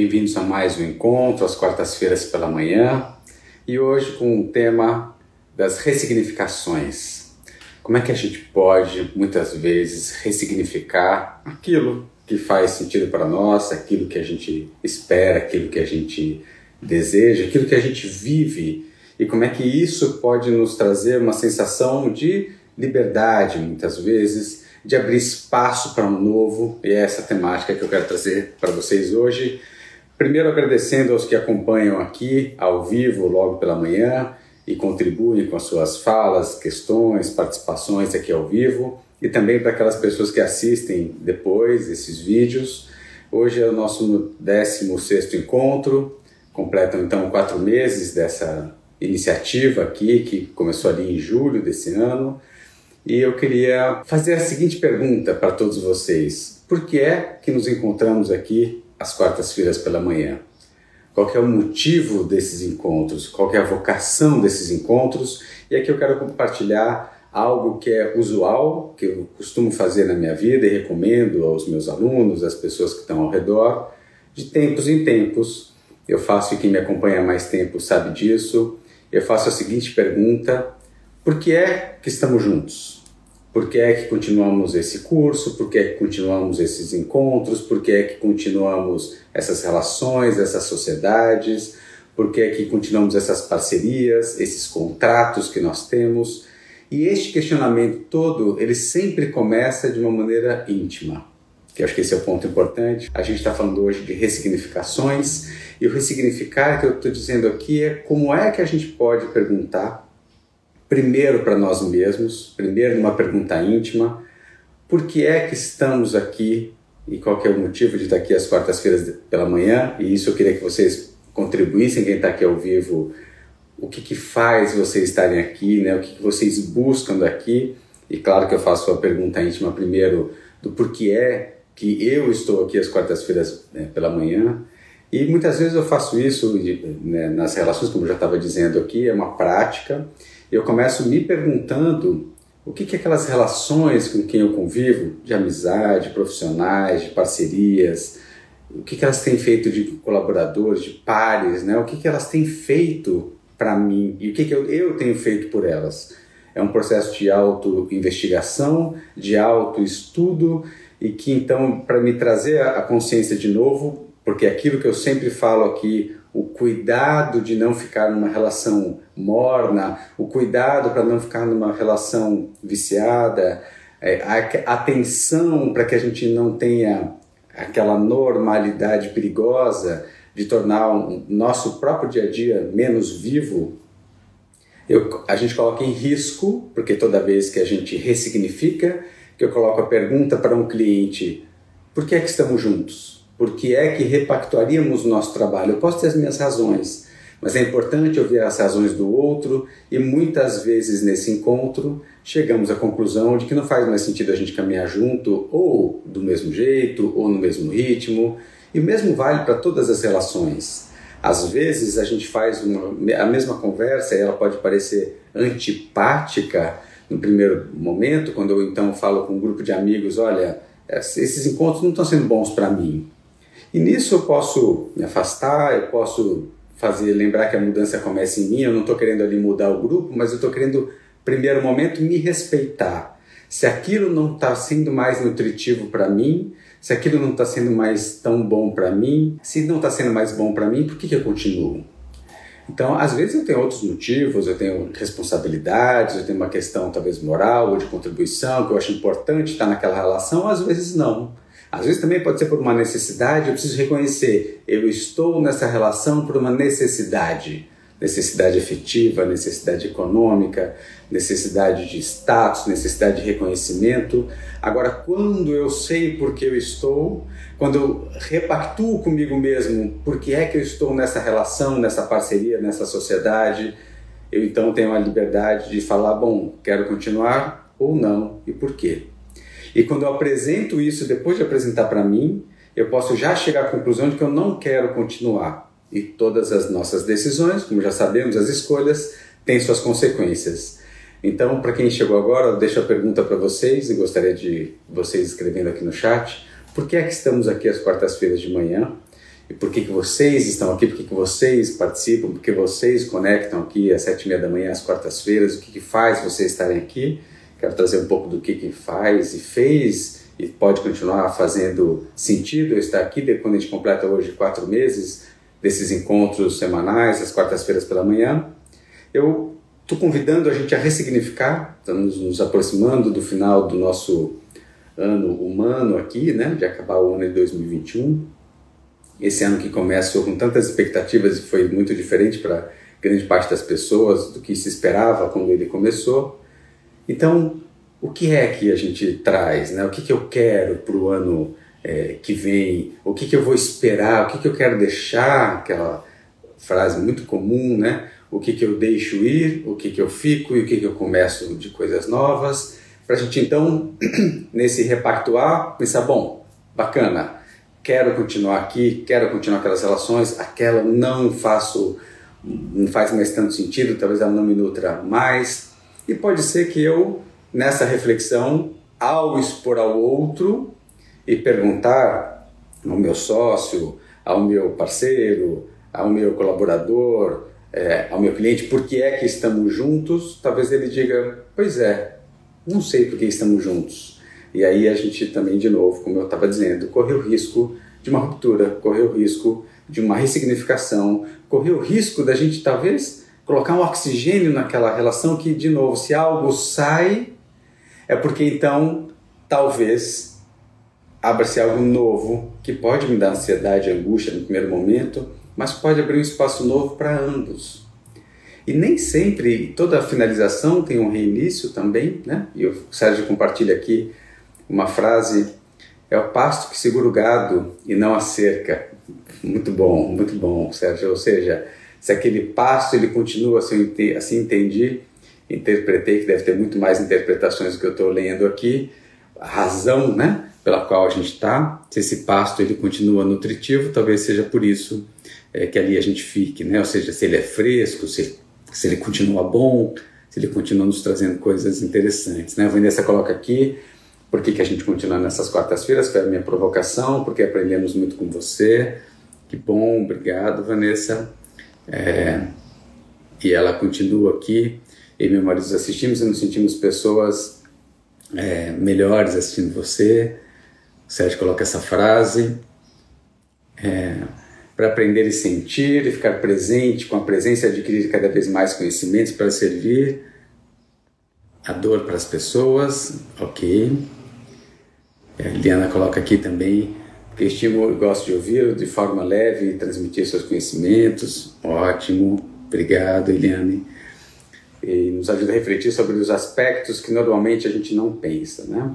Bem-vindos a mais um encontro às quartas-feiras pela manhã e hoje com o tema das ressignificações. Como é que a gente pode, muitas vezes, ressignificar aquilo que faz sentido para nós, aquilo que a gente espera, aquilo que a gente deseja, aquilo que a gente vive e como é que isso pode nos trazer uma sensação de liberdade, muitas vezes, de abrir espaço para um novo, e é essa temática que eu quero trazer para vocês hoje. Primeiro, agradecendo aos que acompanham aqui ao vivo logo pela manhã e contribuem com as suas falas, questões, participações aqui ao vivo, e também para aquelas pessoas que assistem depois esses vídeos. Hoje é o nosso 16 encontro, completam então quatro meses dessa iniciativa aqui, que começou ali em julho desse ano. E eu queria fazer a seguinte pergunta para todos vocês: Por que é que nos encontramos aqui às quartas-feiras pela manhã? Qual é o motivo desses encontros? Qual é a vocação desses encontros? E aqui eu quero compartilhar algo que é usual, que eu costumo fazer na minha vida e recomendo aos meus alunos, às pessoas que estão ao redor, de tempos em tempos. Eu faço e quem me acompanha há mais tempo sabe disso. Eu faço a seguinte pergunta: por que é que estamos juntos? Por que é que continuamos esse curso? Por que é que continuamos esses encontros? Por que é que continuamos essas relações, essas sociedades? Por que é que continuamos essas parcerias, esses contratos que nós temos? E este questionamento todo, ele sempre começa de uma maneira íntima, que eu acho que esse é o ponto importante. A gente está falando hoje de ressignificações, e o ressignificar que eu estou dizendo aqui é como é que a gente pode perguntar primeiro para nós mesmos, primeiro numa pergunta íntima, por que é que estamos aqui e qual é o motivo de estar aqui às quartas-feiras pela manhã, e isso eu queria que vocês contribuíssem, quem está aqui ao vivo, o que, que faz vocês estarem aqui, né? o que, que vocês buscam daqui, e claro que eu faço a pergunta íntima primeiro do porquê é que eu estou aqui às quartas-feiras né, pela manhã, e muitas vezes eu faço isso né, nas relações, como eu já estava dizendo aqui, é uma prática, eu começo me perguntando o que, que aquelas relações com quem eu convivo, de amizade, profissionais, de parcerias, o que, que elas têm feito de colaboradores, de pares, né? o que, que elas têm feito para mim e o que, que eu, eu tenho feito por elas. É um processo de auto-investigação, de auto-estudo e que então, para me trazer a consciência de novo, porque aquilo que eu sempre falo aqui, cuidado de não ficar numa relação morna, o cuidado para não ficar numa relação viciada, é, a atenção para que a gente não tenha aquela normalidade perigosa de tornar o nosso próprio dia a dia menos vivo, eu, a gente coloca em risco, porque toda vez que a gente ressignifica, que eu coloco a pergunta para um cliente, por que é que estamos juntos? Por que é que repactuaríamos o nosso trabalho. Eu posso ter as minhas razões, mas é importante ouvir as razões do outro e muitas vezes nesse encontro chegamos à conclusão de que não faz mais sentido a gente caminhar junto ou do mesmo jeito ou no mesmo ritmo. E mesmo vale para todas as relações. Às vezes a gente faz uma, a mesma conversa e ela pode parecer antipática no primeiro momento, quando eu então falo com um grupo de amigos, olha, esses encontros não estão sendo bons para mim. E nisso eu posso me afastar, eu posso fazer lembrar que a mudança começa em mim, eu não estou querendo ali mudar o grupo, mas eu estou querendo, primeiro momento, me respeitar. Se aquilo não está sendo mais nutritivo para mim, se aquilo não está sendo mais tão bom para mim, se não está sendo mais bom para mim, por que, que eu continuo? Então, às vezes eu tenho outros motivos, eu tenho responsabilidades, eu tenho uma questão talvez moral ou de contribuição que eu acho importante estar naquela relação, às vezes não. Às vezes também pode ser por uma necessidade, eu preciso reconhecer, eu estou nessa relação por uma necessidade. Necessidade efetiva, necessidade econômica, necessidade de status, necessidade de reconhecimento. Agora, quando eu sei por que eu estou, quando eu repactuo comigo mesmo por que é que eu estou nessa relação, nessa parceria, nessa sociedade, eu então tenho a liberdade de falar: bom, quero continuar ou não e por quê. E quando eu apresento isso, depois de apresentar para mim, eu posso já chegar à conclusão de que eu não quero continuar. E todas as nossas decisões, como já sabemos, as escolhas, têm suas consequências. Então, para quem chegou agora, eu deixo a pergunta para vocês e gostaria de vocês escrevendo aqui no chat. Por que é que estamos aqui às quartas-feiras de manhã? e por que, que vocês estão aqui, por que, que vocês participam, por que vocês conectam aqui às sete e meia da manhã, às quartas-feiras, o que, que faz vocês estarem aqui. Quero trazer um pouco do que, que faz e fez e pode continuar fazendo sentido eu estar aqui quando a gente completa hoje quatro meses desses encontros semanais, às quartas-feiras pela manhã. Eu estou convidando a gente a ressignificar, estamos nos aproximando do final do nosso ano humano aqui, né, de acabar o ano de 2021. Esse ano que começou com tantas expectativas e foi muito diferente para grande parte das pessoas do que se esperava quando ele começou. Então, o que é que a gente traz, né? O que, que eu quero para o ano é, que vem? O que, que eu vou esperar? O que, que eu quero deixar? Aquela frase muito comum, né? O que, que eu deixo ir? O que, que eu fico? E o que, que eu começo de coisas novas? Para a gente então, nesse repartoar, pensar, bom, bacana, quero continuar aqui, quero continuar aquelas relações, aquela não faço, não faz mais tanto sentido, talvez ela não me nutra mais. E pode ser que eu nessa reflexão, ao expor ao outro e perguntar ao meu sócio, ao meu parceiro, ao meu colaborador, é, ao meu cliente, por que é que estamos juntos, talvez ele diga: Pois é, não sei por que estamos juntos. E aí a gente também, de novo, como eu estava dizendo, correu o risco de uma ruptura, correu o risco de uma ressignificação, correu o risco da gente talvez colocar um oxigênio naquela relação que, de novo, se algo sai, é porque então talvez abra-se algo novo que pode me dar ansiedade angústia no primeiro momento, mas pode abrir um espaço novo para ambos. E nem sempre toda finalização tem um reinício também, né? E o Sérgio compartilha aqui uma frase: é o pasto que segura o gado e não a cerca. Muito bom, muito bom, Sérgio. Ou seja, se aquele pasto ele continua assim, assim entendi, interpretei, que deve ter muito mais interpretações do que eu estou lendo aqui, a razão né, pela qual a gente está, se esse pasto ele continua nutritivo, talvez seja por isso é, que ali a gente fique, né? ou seja, se ele é fresco, se, se ele continua bom, se ele continua nos trazendo coisas interessantes. Né? A Vanessa coloca aqui, por que, que a gente continua nessas quartas-feiras, foi a minha provocação, porque aprendemos muito com você, que bom, obrigado Vanessa. É, e ela continua aqui, e meu marido assistimos e nos sentimos pessoas é, melhores assistindo você. O Sérgio coloca essa frase. É, para aprender e sentir e ficar presente com a presença e adquirir cada vez mais conhecimentos para servir a dor para as pessoas, ok. É, Liana coloca aqui também e gosto de ouvir de forma leve e transmitir seus conhecimentos, ótimo, obrigado Eliane. E nos ajuda a refletir sobre os aspectos que normalmente a gente não pensa, né?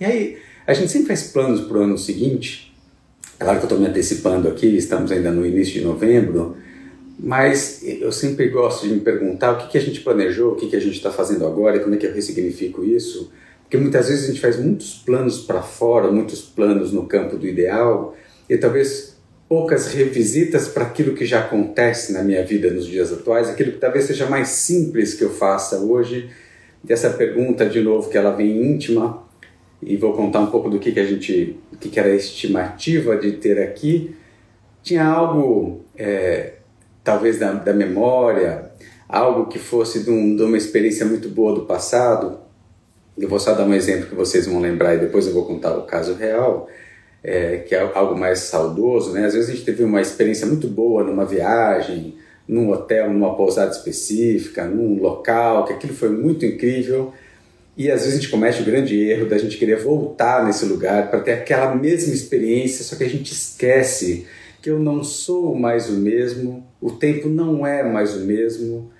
E aí, a gente sempre faz planos para o ano seguinte, claro que eu estou me antecipando aqui, estamos ainda no início de novembro, mas eu sempre gosto de me perguntar o que, que a gente planejou, o que, que a gente está fazendo agora e como é que eu ressignifico isso, porque muitas vezes a gente faz muitos planos para fora, muitos planos no campo do ideal, e talvez poucas revisitas para aquilo que já acontece na minha vida nos dias atuais, aquilo que talvez seja mais simples que eu faça hoje. Dessa pergunta, de novo, que ela vem íntima, e vou contar um pouco do que, que a gente, o que, que era a estimativa de ter aqui. Tinha algo, é, talvez da, da memória, algo que fosse de, um, de uma experiência muito boa do passado. Eu vou só dar um exemplo que vocês vão lembrar e depois eu vou contar o caso real é, que é algo mais saudoso, né? Às vezes a gente teve uma experiência muito boa numa viagem, num hotel, numa pousada específica, num local, que aquilo foi muito incrível. E às vezes a gente comete o grande erro da gente querer voltar nesse lugar para ter aquela mesma experiência, só que a gente esquece que eu não sou mais o mesmo, o tempo não é mais o mesmo,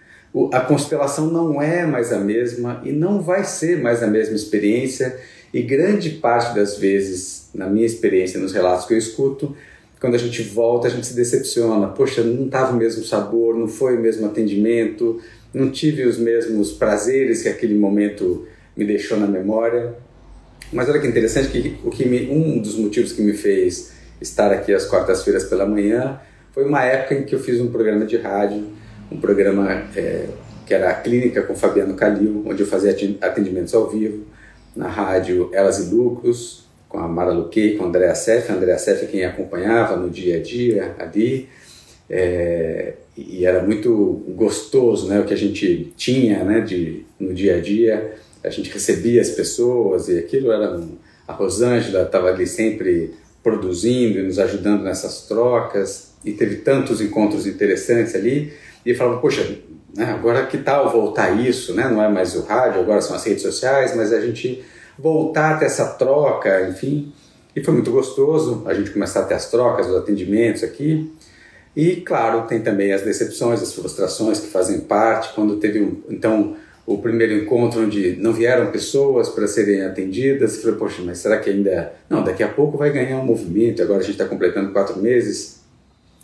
a constelação não é mais a mesma e não vai ser mais a mesma experiência. E grande parte das vezes, na minha experiência, nos relatos que eu escuto, quando a gente volta, a gente se decepciona. Poxa, não estava o mesmo sabor, não foi o mesmo atendimento, não tive os mesmos prazeres que aquele momento me deixou na memória. Mas olha que interessante que o que me, um dos motivos que me fez estar aqui às quartas-feiras pela manhã foi uma época em que eu fiz um programa de rádio, um programa é, que era a Clínica com Fabiano Calil, onde eu fazia atendimentos ao vivo na rádio Elas e Lucros, com a Mara Luque, com a Andréa Seff. A Andréa Seff é quem acompanhava no dia a dia ali. É, e era muito gostoso né, o que a gente tinha né, de, no dia a dia. A gente recebia as pessoas e aquilo era. Um, a Rosângela estava ali sempre produzindo e nos ajudando nessas trocas. E teve tantos encontros interessantes ali. E eu falava, poxa, né, agora que tal voltar isso? Né? Não é mais o rádio, agora são as redes sociais, mas a gente voltar a ter essa troca, enfim. E foi muito gostoso a gente começar a ter as trocas, os atendimentos aqui. E, claro, tem também as decepções, as frustrações que fazem parte. Quando teve, um, então, o primeiro encontro onde não vieram pessoas para serem atendidas, falei, poxa, mas será que ainda... Não, daqui a pouco vai ganhar um movimento, agora a gente está completando quatro meses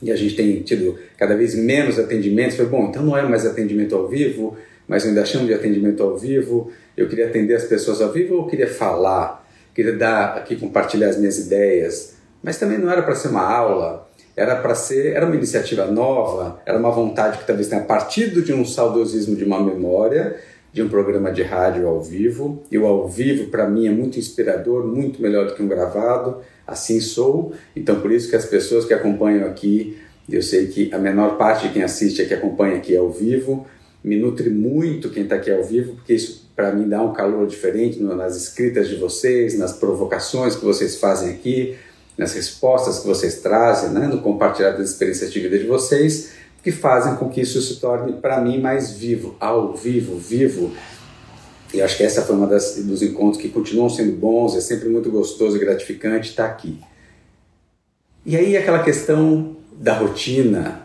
e a gente tem tido cada vez menos atendimentos. Falei, bom, então não é mais atendimento ao vivo, mas ainda chamo de atendimento ao vivo. Eu queria atender as pessoas ao vivo ou eu queria falar, queria dar aqui, compartilhar as minhas ideias, mas também não era para ser uma aula, era para ser, era uma iniciativa nova, era uma vontade que talvez tenha partido de um saudosismo de uma memória, de um programa de rádio ao vivo. E o ao vivo, para mim, é muito inspirador, muito melhor do que um gravado. Assim sou. Então, por isso que as pessoas que acompanham aqui, eu sei que a menor parte de quem assiste aqui acompanha aqui ao vivo, me nutre muito quem está aqui ao vivo, porque isso para mim dá um calor diferente nas escritas de vocês, nas provocações que vocês fazem aqui, nas respostas que vocês trazem, né, no compartilhar das experiências de vida de vocês, que fazem com que isso se torne para mim mais vivo, ao vivo, vivo. E acho que essa foi uma das dos encontros que continuam sendo bons, é sempre muito gostoso e gratificante estar aqui. E aí aquela questão da rotina,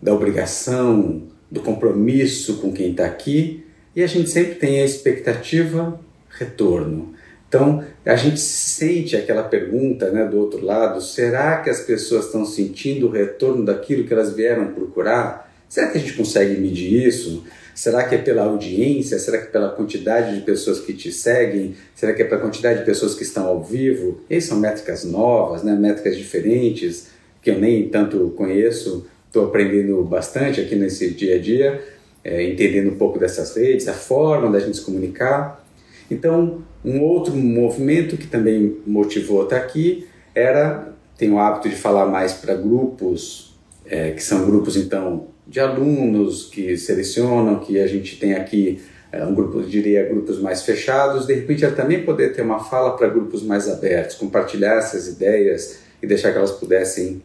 da obrigação, do compromisso com quem está aqui, e a gente sempre tem a expectativa retorno. Então, a gente sente aquela pergunta né, do outro lado: será que as pessoas estão sentindo o retorno daquilo que elas vieram procurar? Será que a gente consegue medir isso? Será que é pela audiência? Será que é pela quantidade de pessoas que te seguem? Será que é pela quantidade de pessoas que estão ao vivo? Essas são métricas novas, né? métricas diferentes, que eu nem tanto conheço. Estou aprendendo bastante aqui nesse dia a dia, é, entendendo um pouco dessas redes, a forma da gente se comunicar. Então, um outro movimento que também motivou estar aqui era, tem o hábito de falar mais para grupos, é, que são grupos então de alunos que selecionam, que a gente tem aqui é, um grupo, diria, grupos mais fechados, de repente eu também poder ter uma fala para grupos mais abertos, compartilhar essas ideias e deixar que elas pudessem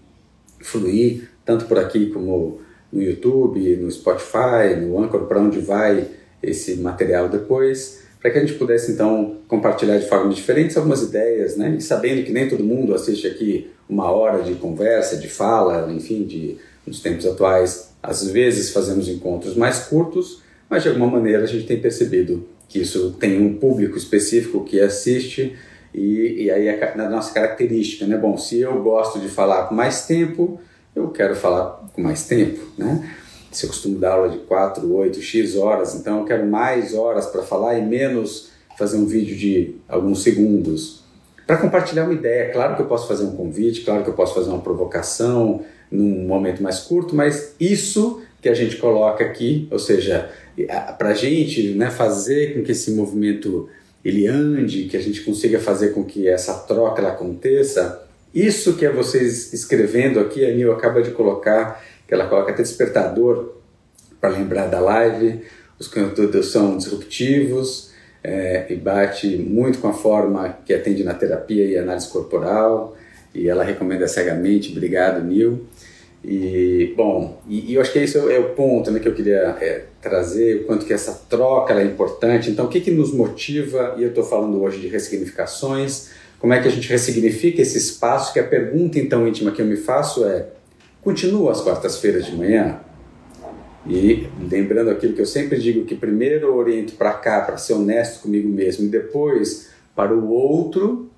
fluir, tanto por aqui como no YouTube, no Spotify, no Anchor, para onde vai esse material depois para que a gente pudesse então compartilhar de formas diferentes algumas ideias, né? E sabendo que nem todo mundo assiste aqui uma hora de conversa, de fala, enfim, de nos tempos atuais, às vezes fazemos encontros mais curtos, mas de alguma maneira a gente tem percebido que isso tem um público específico que assiste e, e aí é na nossa característica, né? Bom, se eu gosto de falar com mais tempo, eu quero falar com mais tempo, né? se eu costumo dar aula de 4, 8, X horas, então eu quero mais horas para falar e menos fazer um vídeo de alguns segundos. Para compartilhar uma ideia, claro que eu posso fazer um convite, claro que eu posso fazer uma provocação num momento mais curto, mas isso que a gente coloca aqui, ou seja, para a gente né, fazer com que esse movimento ele ande, que a gente consiga fazer com que essa troca ela aconteça, isso que é vocês escrevendo aqui, a Nil acaba de colocar que ela coloca até despertador para lembrar da live. Os conteúdos são disruptivos é, e bate muito com a forma que atende na terapia e análise corporal. E ela recomenda cegamente. Obrigado, Nil. E, bom, e, e, eu acho que esse é o ponto né, que eu queria é, trazer, o quanto que essa troca é importante. Então, o que, que nos motiva, e eu estou falando hoje de ressignificações, como é que a gente ressignifica esse espaço, que a pergunta então íntima que eu me faço é, Continua às quartas-feiras de manhã. E lembrando aquilo que eu sempre digo, que primeiro eu oriento para cá, para ser honesto comigo mesmo, e depois para o outro,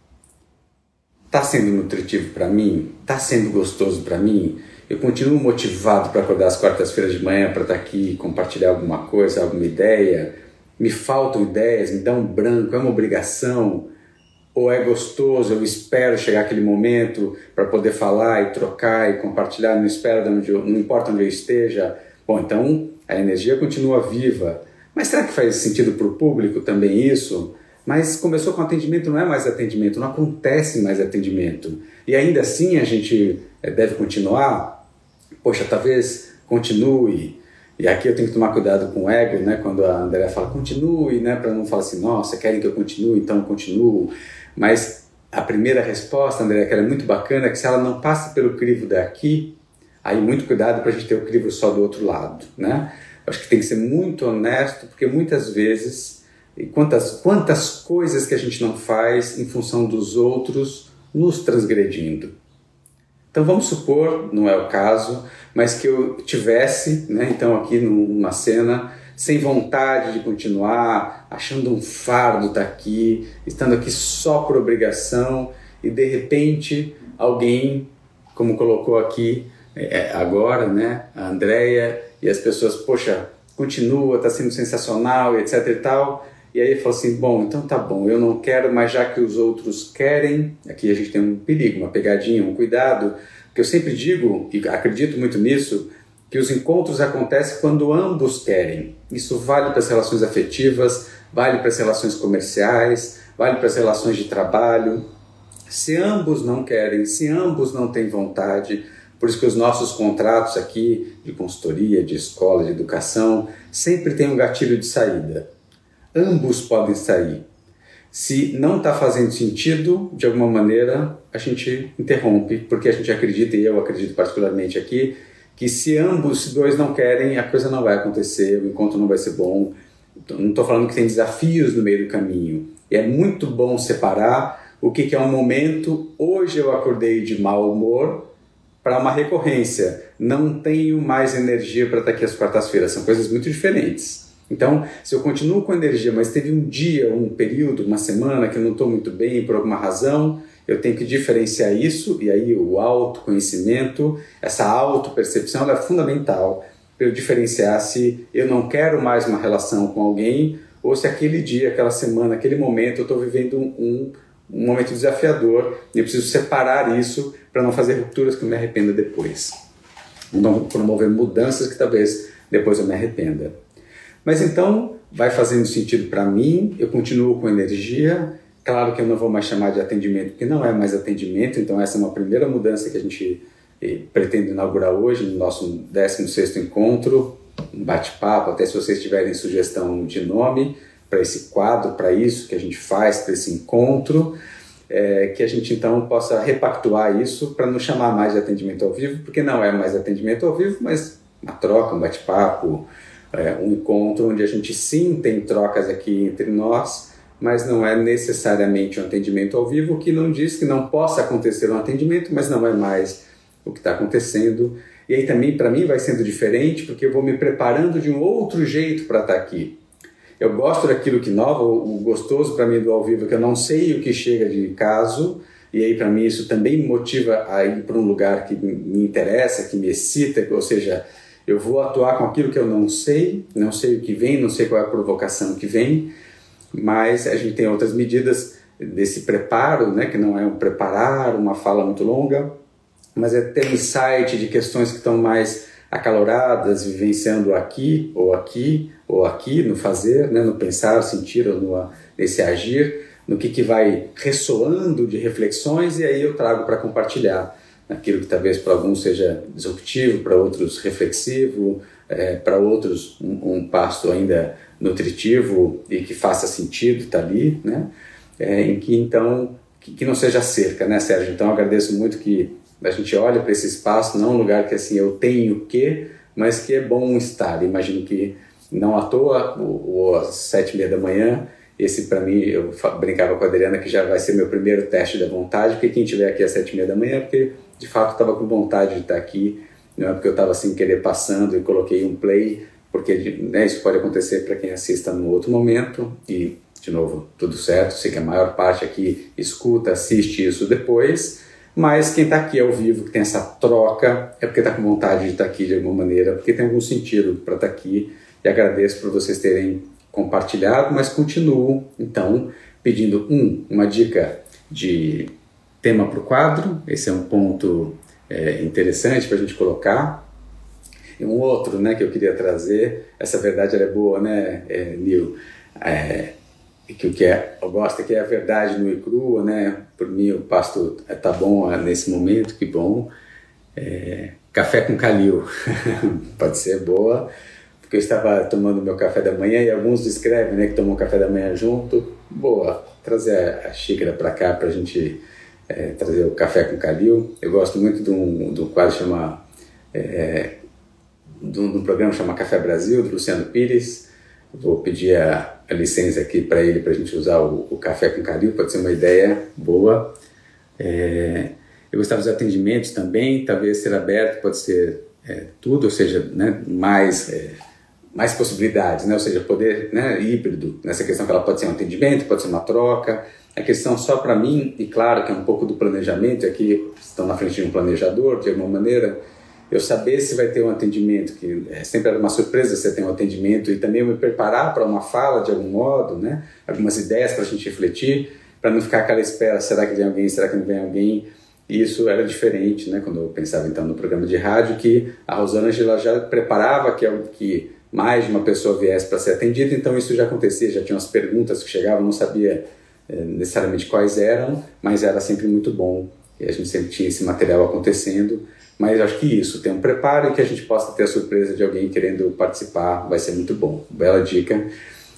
está sendo nutritivo para mim? Está sendo gostoso para mim? Eu continuo motivado para acordar às quartas-feiras de manhã para estar tá aqui, compartilhar alguma coisa, alguma ideia? Me faltam ideias, me dá um branco, é uma obrigação ou é gostoso, eu espero chegar aquele momento para poder falar e trocar e compartilhar, não espero não importa onde eu esteja. Bom, então a energia continua viva. Mas será que faz sentido para o público também isso? Mas começou com atendimento, não é mais atendimento, não acontece mais atendimento. E ainda assim a gente eh, deve continuar. Poxa, talvez continue. E aqui eu tenho que tomar cuidado com o ego, né? Quando a Andrea fala continue, né? Para não falar assim, nossa, querem que eu continue, então eu continuo. Mas a primeira resposta, André, que ela é muito bacana, é que se ela não passa pelo crivo daqui, aí muito cuidado para a gente ter o crivo só do outro lado, né? Acho que tem que ser muito honesto, porque muitas vezes, quantas, quantas coisas que a gente não faz em função dos outros nos transgredindo. Então vamos supor, não é o caso, mas que eu tivesse, né, então aqui numa cena, sem vontade de continuar, achando um fardo estar tá aqui, estando aqui só por obrigação, e de repente alguém, como colocou aqui é, é agora, né, a Andrea, e as pessoas, poxa, continua, está sendo sensacional, etc e tal, e aí fala assim, bom, então tá bom, eu não quero, mas já que os outros querem, aqui a gente tem um perigo, uma pegadinha, um cuidado, que eu sempre digo, e acredito muito nisso, que os encontros acontecem quando ambos querem. Isso vale para as relações afetivas, vale para as relações comerciais, vale para as relações de trabalho. Se ambos não querem, se ambos não têm vontade, por isso que os nossos contratos aqui de consultoria, de escola, de educação, sempre tem um gatilho de saída. Ambos podem sair. Se não está fazendo sentido, de alguma maneira, a gente interrompe, porque a gente acredita, e eu acredito particularmente aqui, que se ambos dois não querem, a coisa não vai acontecer, o encontro não vai ser bom. Então, não estou falando que tem desafios no meio do caminho. E é muito bom separar o que, que é um momento. Hoje eu acordei de mau humor para uma recorrência. Não tenho mais energia para estar aqui às quartas-feiras. São coisas muito diferentes. Então, se eu continuo com energia, mas teve um dia, um período, uma semana que eu não estou muito bem por alguma razão, eu tenho que diferenciar isso, e aí o autoconhecimento, essa autopercepção é fundamental para eu diferenciar se eu não quero mais uma relação com alguém ou se aquele dia, aquela semana, aquele momento eu estou vivendo um, um momento desafiador e eu preciso separar isso para não fazer rupturas que eu me arrependa depois. Não promover mudanças que talvez depois eu me arrependa. Mas então, vai fazendo sentido para mim, eu continuo com energia, Claro que eu não vou mais chamar de atendimento, porque não é mais atendimento, então essa é uma primeira mudança que a gente eh, pretende inaugurar hoje, no nosso 16º encontro, um bate-papo, até se vocês tiverem sugestão de nome para esse quadro, para isso que a gente faz, para esse encontro, é, que a gente então possa repactuar isso para não chamar mais de atendimento ao vivo, porque não é mais atendimento ao vivo, mas uma troca, um bate-papo, é, um encontro onde a gente sim tem trocas aqui entre nós, mas não é necessariamente um atendimento ao vivo, o que não diz que não possa acontecer um atendimento, mas não é mais o que está acontecendo. E aí também, para mim, vai sendo diferente, porque eu vou me preparando de um outro jeito para estar tá aqui. Eu gosto daquilo que nova, o gostoso para mim do ao vivo é que eu não sei o que chega de caso, e aí para mim isso também me motiva a ir para um lugar que me interessa, que me excita, ou seja, eu vou atuar com aquilo que eu não sei, não sei o que vem, não sei qual é a provocação que vem, mas a gente tem outras medidas desse preparo, né, que não é um preparar, uma fala muito longa, mas é ter insight de questões que estão mais acaloradas, vivenciando aqui ou aqui ou aqui, no fazer, né, no pensar, sentir ou no, nesse agir, no que, que vai ressoando de reflexões e aí eu trago para compartilhar aquilo que talvez para alguns seja disruptivo, para outros reflexivo, é, para outros um, um pasto ainda nutritivo e que faça sentido estar tá ali, né? É, em que então que, que, não seja cerca, né, Sérgio? Então agradeço muito que a gente olhe para esse espaço, não um lugar que assim eu tenho que, mas que é bom estar. Imagino que não à toa, ou, às sete e meia da manhã, esse para mim eu brincava com a Adriana que já vai ser meu primeiro teste da vontade, porque quem estiver aqui às sete e meia da manhã, porque de fato estava com vontade de estar aqui, não é porque eu estava sem querer passando e coloquei um play porque né, isso pode acontecer para quem assista num outro momento e, de novo, tudo certo, sei que a maior parte aqui escuta, assiste isso depois, mas quem está aqui ao vivo, que tem essa troca, é porque está com vontade de estar tá aqui de alguma maneira, porque tem algum sentido para estar tá aqui e agradeço por vocês terem compartilhado, mas continuo, então, pedindo, um, uma dica de tema para o quadro, esse é um ponto é, interessante para a gente colocar, e um outro né, que eu queria trazer, essa verdade é boa, né, é, Neil? É, que o que é, eu gosto é que é a verdade no e crua, né? Por mim o pasto tá bom nesse momento, que bom. É, café com calil, pode ser boa, porque eu estava tomando meu café da manhã e alguns descrevem, né, que tomam café da manhã junto. Boa, trazer a, a xícara para cá para a gente é, trazer o café com calil. Eu gosto muito de um, de um quadro chama é, de, um, de um programa chama Café Brasil do Luciano Pires. Vou pedir a a licença aqui para ele, para a gente usar o, o, café com caril, pode ser uma ideia boa. É, eu gostava dos atendimentos também, talvez ser aberto pode ser é, tudo, ou seja, né, mais, é, mais possibilidades, né, ou seja, poder né, híbrido, nessa questão que ela pode ser um atendimento, pode ser uma troca. A questão só para mim, e claro que é um pouco do planejamento, aqui estão na frente de um planejador, de alguma maneira, eu saber se vai ter um atendimento, que é sempre uma surpresa você ter um atendimento, e também eu me preparar para uma fala de algum modo, né? algumas ideias para a gente refletir, para não ficar aquela espera, será que vem alguém, será que não vem alguém? E isso era diferente, né? quando eu pensava então no programa de rádio, que a Rosângela já preparava que, que mais de uma pessoa viesse para ser atendida, então isso já acontecia, já tinha umas perguntas que chegavam, não sabia é, necessariamente quais eram, mas era sempre muito bom, e a gente sempre tinha esse material acontecendo, mas acho que isso, tem um preparo e que a gente possa ter a surpresa de alguém querendo participar, vai ser muito bom. Bela dica.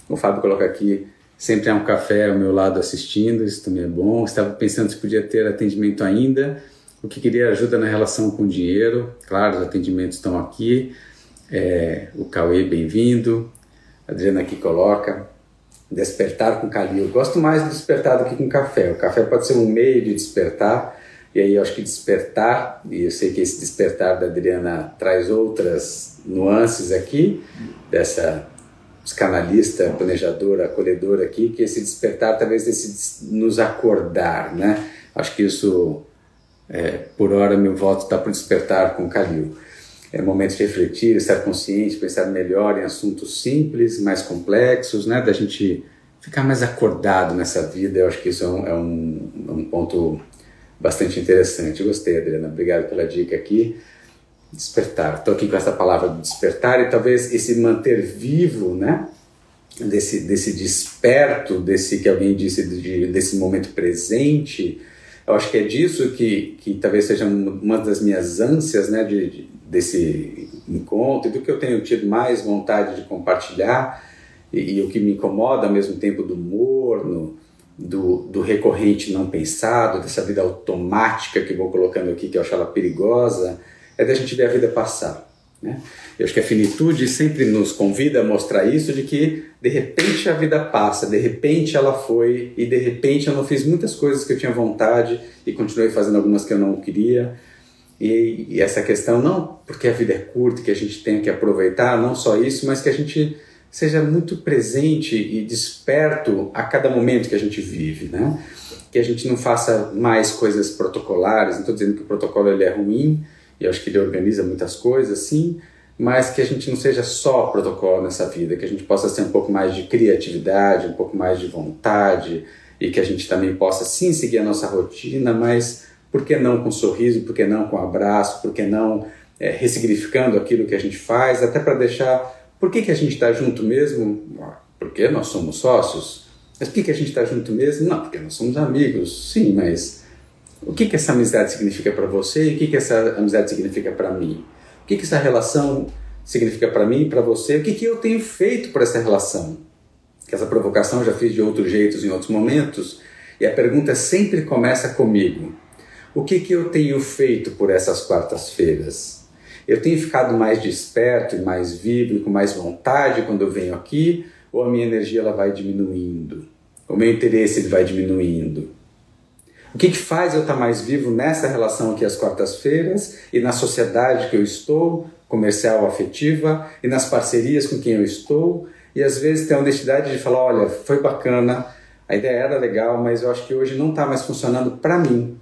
O Fábio coloca aqui, sempre há um café ao meu lado assistindo, isso também é bom. Estava pensando se podia ter atendimento ainda, o que queria ajuda na relação com o dinheiro. Claro, os atendimentos estão aqui. É, o Cauê, bem-vindo. Adriana aqui coloca, despertar com Calil. Gosto mais de despertar do que com café. O café pode ser um meio de despertar, e aí eu acho que despertar, e eu sei que esse despertar da Adriana traz outras nuances aqui, dessa psicanalista, planejadora, acolhedora aqui, que esse despertar talvez esse nos acordar, né? Acho que isso, é, por hora, meu voto está para despertar com Calil. É momento de refletir, estar consciente, pensar melhor em assuntos simples, mais complexos, né? Da gente ficar mais acordado nessa vida. Eu acho que isso é um, é um, é um ponto bastante interessante. Gostei, Adriana. Obrigado pela dica aqui. Despertar. Estou aqui com essa palavra despertar e talvez esse manter vivo, né? Desse, desse desperto, desse que alguém disse, de, desse momento presente. Eu acho que é disso que, que talvez seja uma das minhas ânsias, né? De, de, desse encontro e do que eu tenho tido mais vontade de compartilhar e, e o que me incomoda ao mesmo tempo do morno, do, do recorrente não pensado, dessa vida automática que vou colocando aqui, que eu acho ela perigosa, é da gente ver a vida passar. Né? Eu acho que a finitude sempre nos convida a mostrar isso, de que de repente a vida passa, de repente ela foi, e de repente eu não fiz muitas coisas que eu tinha vontade e continuei fazendo algumas que eu não queria. E, e essa questão, não porque a vida é curta, que a gente tem que aproveitar, não só isso, mas que a gente seja muito presente e desperto a cada momento que a gente vive, né? Que a gente não faça mais coisas protocolares, não estou dizendo que o protocolo ele é ruim, e acho que ele organiza muitas coisas, sim, mas que a gente não seja só protocolo nessa vida, que a gente possa ter um pouco mais de criatividade, um pouco mais de vontade, e que a gente também possa sim seguir a nossa rotina, mas por que não com sorriso, por que não com abraço, por que não é, ressignificando aquilo que a gente faz, até para deixar por que, que a gente está junto mesmo? Porque nós somos sócios. Mas por que, que a gente está junto mesmo? Não, porque nós somos amigos. Sim, mas o que, que essa amizade significa para você e o que, que essa amizade significa para mim? O que, que essa relação significa para mim e para você? O que, que eu tenho feito por essa relação? Que essa provocação eu já fiz de outros jeitos em outros momentos. E a pergunta sempre começa comigo. O que, que eu tenho feito por essas quartas-feiras? Eu tenho ficado mais desperto e mais vivo e com mais vontade quando eu venho aqui, ou a minha energia ela vai diminuindo? O meu interesse ele vai diminuindo? O que, que faz eu estar mais vivo nessa relação aqui às quartas-feiras e na sociedade que eu estou, comercial, afetiva, e nas parcerias com quem eu estou, e às vezes ter a honestidade de falar: olha, foi bacana, a ideia era legal, mas eu acho que hoje não está mais funcionando para mim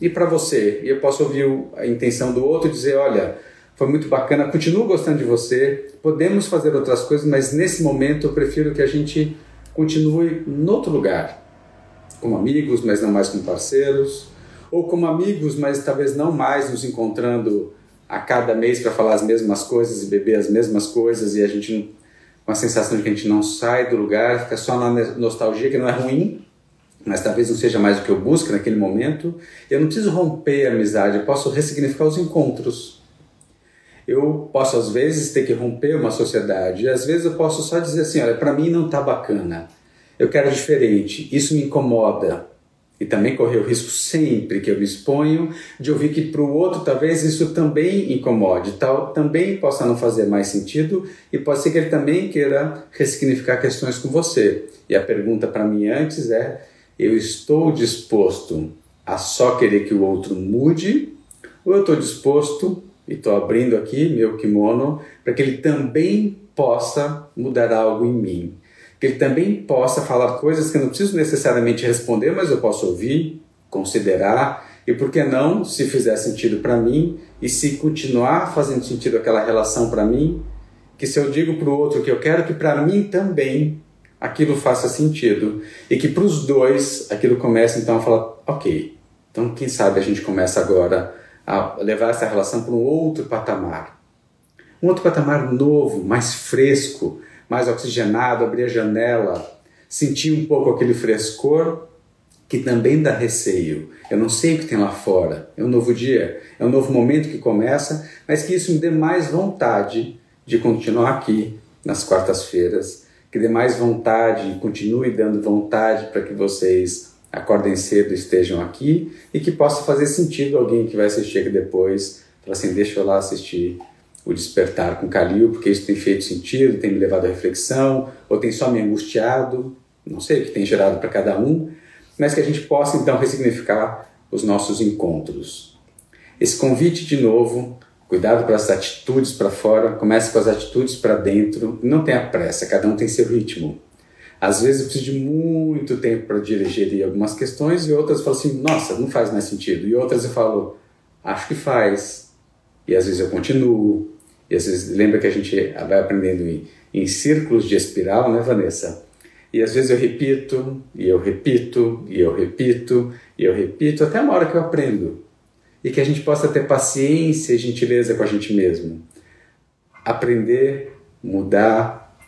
e para você. E eu posso ouvir a intenção do outro e dizer: olha, foi muito bacana, continuo gostando de você, podemos fazer outras coisas, mas nesse momento eu prefiro que a gente continue em outro lugar, como amigos, mas não mais como parceiros, ou como amigos, mas talvez não mais nos encontrando a cada mês para falar as mesmas coisas e beber as mesmas coisas e a gente uma sensação de que a gente não sai do lugar, fica só na nostalgia, que não é ruim, mas talvez não seja mais o que eu busco naquele momento. Eu não preciso romper a amizade, eu posso ressignificar os encontros. Eu posso, às vezes, ter que romper uma sociedade, e às vezes eu posso só dizer assim: olha, para mim não está bacana, eu quero diferente, isso me incomoda. E também correr o risco sempre que eu me exponho de ouvir que para o outro talvez isso também incomode, tal, também possa não fazer mais sentido e pode ser que ele também queira ressignificar questões com você. E a pergunta para mim antes é: eu estou disposto a só querer que o outro mude ou eu estou disposto e estou abrindo aqui meu kimono para que ele também possa mudar algo em mim? que ele também possa falar coisas que eu não preciso necessariamente responder, mas eu posso ouvir, considerar e por que não, se fizer sentido para mim e se continuar fazendo sentido aquela relação para mim, que se eu digo para o outro que eu quero que para mim também aquilo faça sentido e que para os dois aquilo comece então a falar, ok, então quem sabe a gente começa agora a levar essa relação para um outro patamar, um outro patamar novo, mais fresco, mais oxigenado, abrir a janela, sentir um pouco aquele frescor que também dá receio. Eu não sei o que tem lá fora. É um novo dia, é um novo momento que começa, mas que isso me dê mais vontade de continuar aqui nas quartas-feiras, que dê mais vontade, continue dando vontade para que vocês acordem cedo estejam aqui e que possa fazer sentido alguém que vai assistir aqui depois, falar assim, deixa eu lá assistir o despertar com Calil, porque isso tem feito sentido, tem me levado à reflexão, ou tem só me angustiado, não sei o que tem gerado para cada um, mas que a gente possa então ressignificar os nossos encontros. Esse convite de novo, cuidado para as atitudes para fora, comece com as atitudes para dentro, não tenha pressa, cada um tem seu ritmo. Às vezes eu preciso de muito tempo para digerir algumas questões e outras eu falo assim, nossa, não faz mais sentido. E outras eu falo, acho que faz. E às vezes eu continuo, e às vezes lembra que a gente vai aprendendo em, em círculos de espiral, né, Vanessa? E às vezes eu repito, e eu repito, e eu repito, e eu repito, até uma hora que eu aprendo. E que a gente possa ter paciência e gentileza com a gente mesmo. Aprender, mudar,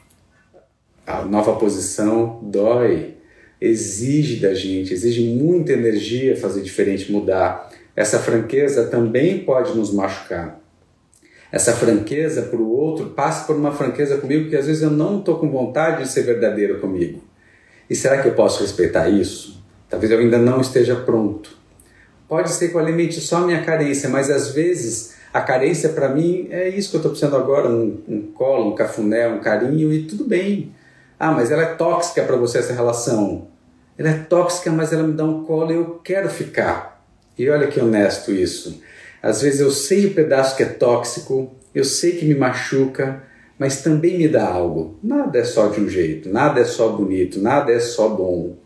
a nova posição dói, exige da gente, exige muita energia fazer diferente, mudar. Essa franqueza também pode nos machucar essa franqueza para o outro, passe por uma franqueza comigo que às vezes eu não estou com vontade de ser verdadeiro comigo. E será que eu posso respeitar isso? Talvez eu ainda não esteja pronto. Pode ser que eu alimente só a minha carência, mas às vezes a carência para mim é isso que eu estou precisando agora: um, um colo, um cafuné, um carinho e tudo bem. Ah, mas ela é tóxica para você essa relação. Ela é tóxica, mas ela me dá um colo e eu quero ficar. E olha que honesto isso. Às vezes eu sei o pedaço que é tóxico, eu sei que me machuca, mas também me dá algo. Nada é só de um jeito, nada é só bonito, nada é só bom.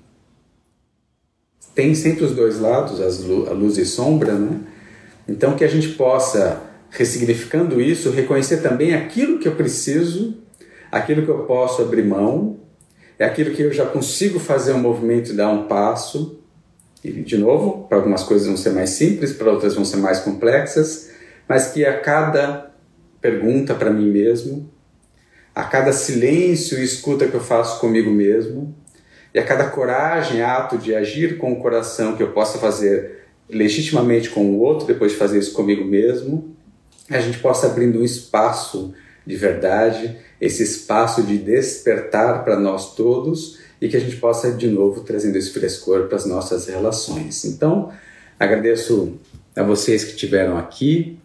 Tem sempre os dois lados, a luz e sombra, né? Então que a gente possa, ressignificando isso, reconhecer também aquilo que eu preciso, aquilo que eu posso abrir mão, é aquilo que eu já consigo fazer um movimento e dar um passo, e, de novo, para algumas coisas vão ser mais simples, para outras vão ser mais complexas, mas que a cada pergunta para mim mesmo, a cada silêncio e escuta que eu faço comigo mesmo, e a cada coragem, ato de agir com o coração que eu possa fazer legitimamente com o outro, depois de fazer isso comigo mesmo, a gente possa abrindo um espaço de verdade, esse espaço de despertar para nós todos e que a gente possa de novo trazendo esse frescor para as nossas relações. Então, agradeço a vocês que estiveram aqui.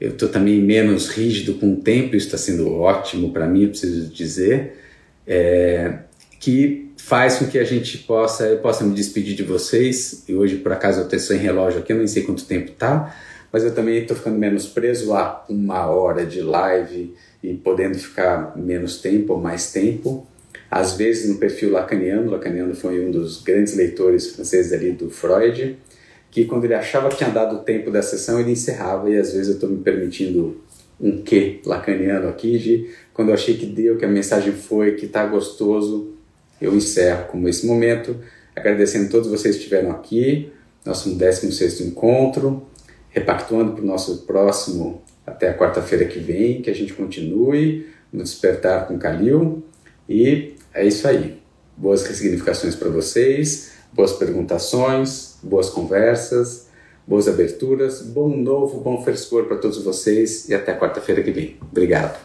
Eu estou também menos rígido com o tempo, isso está sendo ótimo para mim, eu preciso dizer, é, que faz com que a gente possa, eu possa me despedir de vocês. E hoje, por acaso, eu estou sem relógio aqui, eu nem sei quanto tempo tá, mas eu também estou ficando menos preso a uma hora de live e podendo ficar menos tempo ou mais tempo. Às vezes no perfil lacaniano, lacaniano foi um dos grandes leitores franceses ali do Freud, que quando ele achava que tinha dado o tempo da sessão, ele encerrava, e às vezes eu estou me permitindo um quê lacaniano aqui, de quando eu achei que deu, que a mensagem foi, que está gostoso, eu encerro como esse momento, agradecendo a todos vocês que estiveram aqui, nosso 16 encontro, repactuando para o nosso próximo até a quarta-feira que vem, que a gente continue no Despertar com Calil. E é isso aí. Boas ressignificações para vocês, boas perguntações, boas conversas, boas aberturas, bom novo, bom frescor para todos vocês e até quarta-feira que vem. Obrigado.